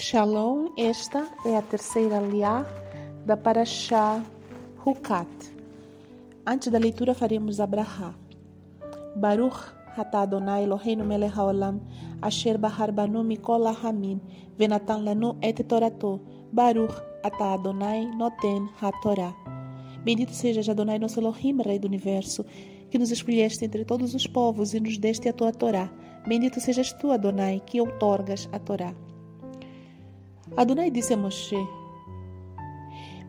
Shalom, esta é a terceira liá da Parashá Hukat. Antes da leitura faremos Abraha. Baruch atah Adonai Eloheinu melech haolam asher bahar banu mikol hamin venatan lanu et torato Baruch atah Adonai noten ha-Torah. Bendito sejas Adonai nosso Elohim, Rei do Universo, que nos escolheste entre todos os povos e nos deste a tua Torá. Bendito sejas tu, Adonai, que outorgas a Torá. Adonai disse a Moshe: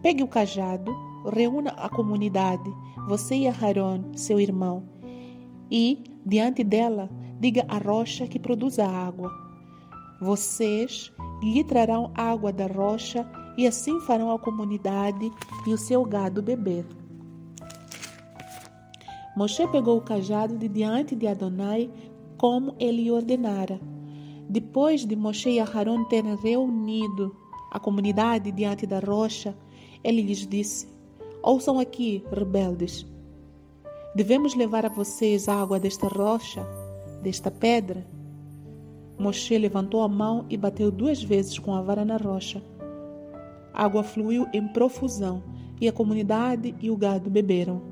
Pegue o cajado, reúna a comunidade, você e Aaron, seu irmão, e, diante dela, diga a rocha que produz a água. Vocês lhe trarão água da rocha e assim farão a comunidade e o seu gado beber. Moshe pegou o cajado de diante de Adonai, como ele ordenara. Depois de Moshe e Aharon terem reunido a comunidade diante da rocha, ele lhes disse: Ouçam aqui, rebeldes. Devemos levar a vocês a água desta rocha, desta pedra? Moshe levantou a mão e bateu duas vezes com a vara na rocha. A água fluiu em profusão e a comunidade e o gado beberam.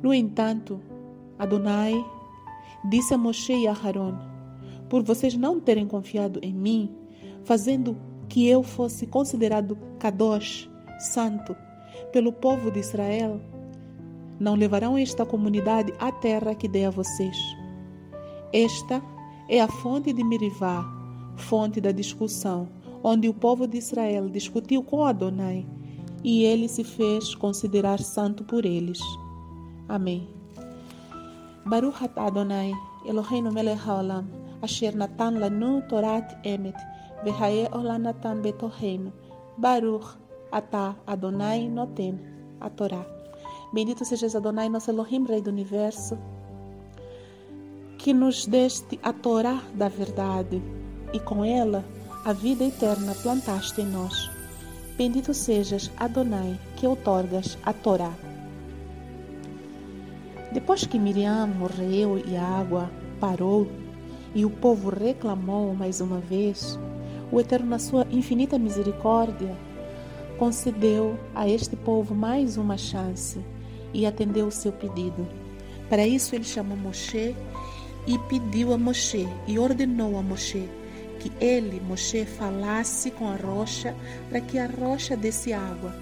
No entanto, Adonai disse a Moshe e a por vocês não terem confiado em mim, fazendo que eu fosse considerado Kadosh, santo, pelo povo de Israel, não levarão esta comunidade à terra que dei a vocês. Esta é a fonte de Merivá, fonte da discussão, onde o povo de Israel discutiu com Adonai e ele se fez considerar santo por eles. Amém. Baruch Adonai, Eloheinu melech haolam, lanu torat emet, vehae ola natan betoheinu, Baruch atah Adonai noten, a Torá. Bendito sejas Adonai, nosso Elohim, Rei do Universo, que nos deste a Torá da verdade, e com ela a vida eterna plantaste em nós. Bendito sejas Adonai, que outorgas a Torá. Depois que Miriam morreu e a água parou, e o povo reclamou mais uma vez, o Eterno, na sua infinita misericórdia, concedeu a este povo mais uma chance e atendeu o seu pedido. Para isso, ele chamou Moshe e pediu a Moshe e ordenou a Moshe que ele, Moshe, falasse com a rocha para que a rocha desse água.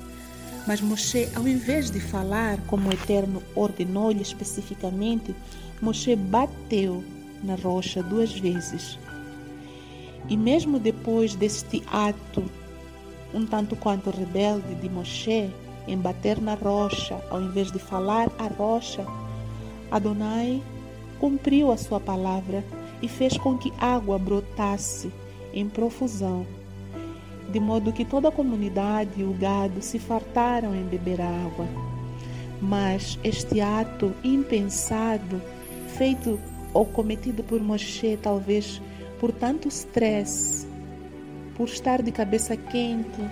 Mas Moshe, ao invés de falar como o Eterno ordenou-lhe especificamente, Moshe bateu na rocha duas vezes. E mesmo depois deste ato, um tanto quanto rebelde de Moshe, em bater na rocha, ao invés de falar a rocha, Adonai cumpriu a sua palavra e fez com que água brotasse em profusão, de modo que toda a comunidade e o gado se fartaram em beber a água. Mas este ato impensado, feito ou cometido por Moshe, talvez por tanto estresse, por estar de cabeça quente.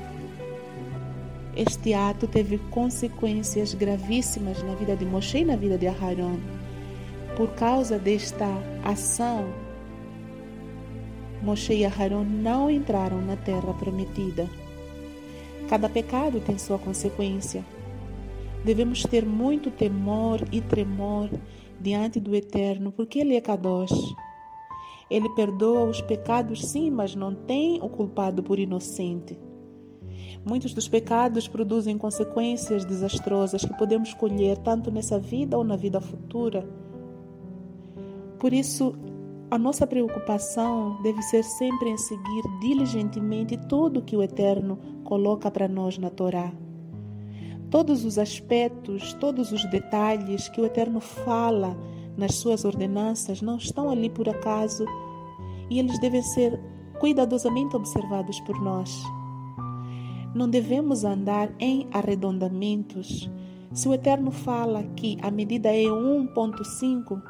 Este ato teve consequências gravíssimas na vida de Moshe e na vida de Aharon. Por causa desta ação, Moshe e Aharon não entraram na terra prometida. Cada pecado tem sua consequência. Devemos ter muito temor e tremor diante do Eterno, porque Ele é Kadosh. Ele perdoa os pecados, sim, mas não tem o culpado por inocente. Muitos dos pecados produzem consequências desastrosas que podemos colher tanto nessa vida ou na vida futura. Por isso, a nossa preocupação deve ser sempre em seguir diligentemente tudo que o Eterno coloca para nós na Torá todos os aspectos, todos os detalhes que o Eterno fala nas suas ordenanças não estão ali por acaso e eles devem ser cuidadosamente observados por nós. Não devemos andar em arredondamentos. Se o Eterno fala que a medida é 1,5,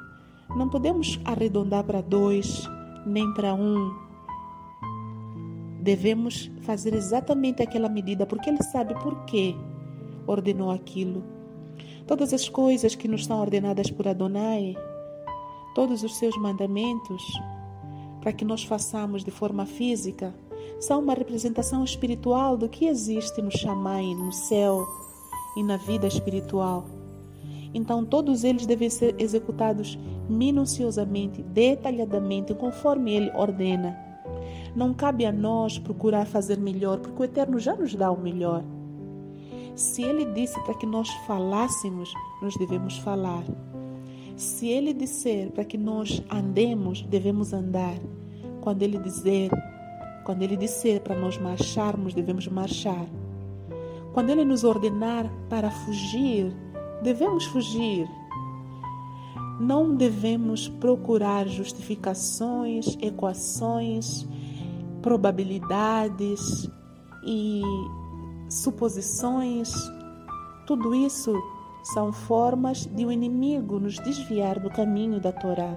não podemos arredondar para 2, nem para 1. Devemos fazer exatamente aquela medida, porque Ele sabe por quê ordenou aquilo. Todas as coisas que nos são ordenadas por Adonai, todos os seus mandamentos, para que nós façamos de forma física, são uma representação espiritual do que existe no Xamã, no céu e na vida espiritual. Então, todos eles devem ser executados minuciosamente, detalhadamente, conforme Ele ordena. Não cabe a nós procurar fazer melhor, porque o Eterno já nos dá o melhor. Se Ele disse para que nós falássemos, nós devemos falar. Se Ele disser para que nós andemos, devemos andar. Quando Ele dizer, quando Ele disser para nós marcharmos, devemos marchar. Quando Ele nos ordenar para fugir, devemos fugir. Não devemos procurar justificações, equações, probabilidades e suposições. Tudo isso são formas de o um inimigo nos desviar do caminho da Torá.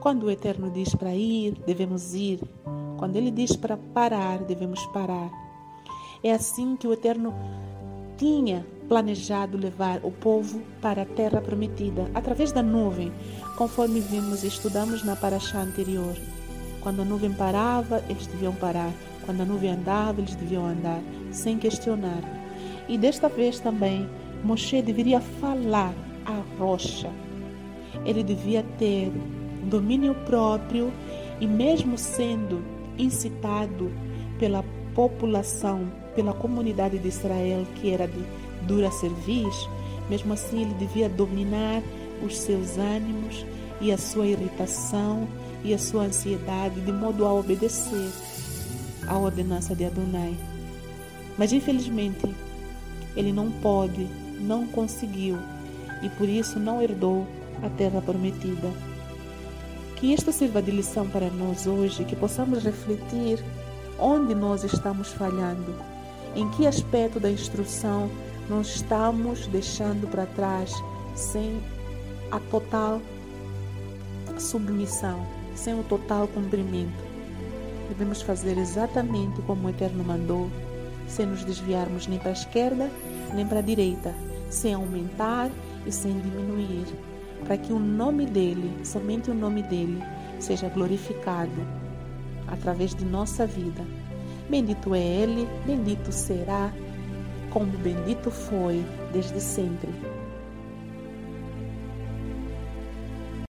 Quando o Eterno diz para ir, devemos ir. Quando ele diz para parar, devemos parar. É assim que o Eterno tinha planejado levar o povo para a terra prometida através da nuvem, conforme vimos e estudamos na paraxá anterior. Quando a nuvem parava, eles deviam parar. Quando a nuvem andava, eles deviam andar, sem questionar. E desta vez também, Moshe deveria falar à rocha. Ele devia ter domínio próprio e, mesmo sendo incitado pela população, pela comunidade de Israel, que era de dura cerviz, mesmo assim ele devia dominar os seus ânimos e a sua irritação e a sua ansiedade de modo a obedecer à ordenança de Adonai. Mas infelizmente ele não pode não conseguiu e por isso não herdou a terra prometida. Que isto sirva de lição para nós hoje, que possamos refletir onde nós estamos falhando, em que aspecto da instrução nós estamos deixando para trás sem a total submissão, sem o total cumprimento. Devemos fazer exatamente como o Eterno mandou, sem nos desviarmos nem para a esquerda nem para a direita, sem aumentar e sem diminuir, para que o nome dele, somente o nome dele, seja glorificado através de nossa vida. Bendito é Ele, bendito será, como bendito foi desde sempre.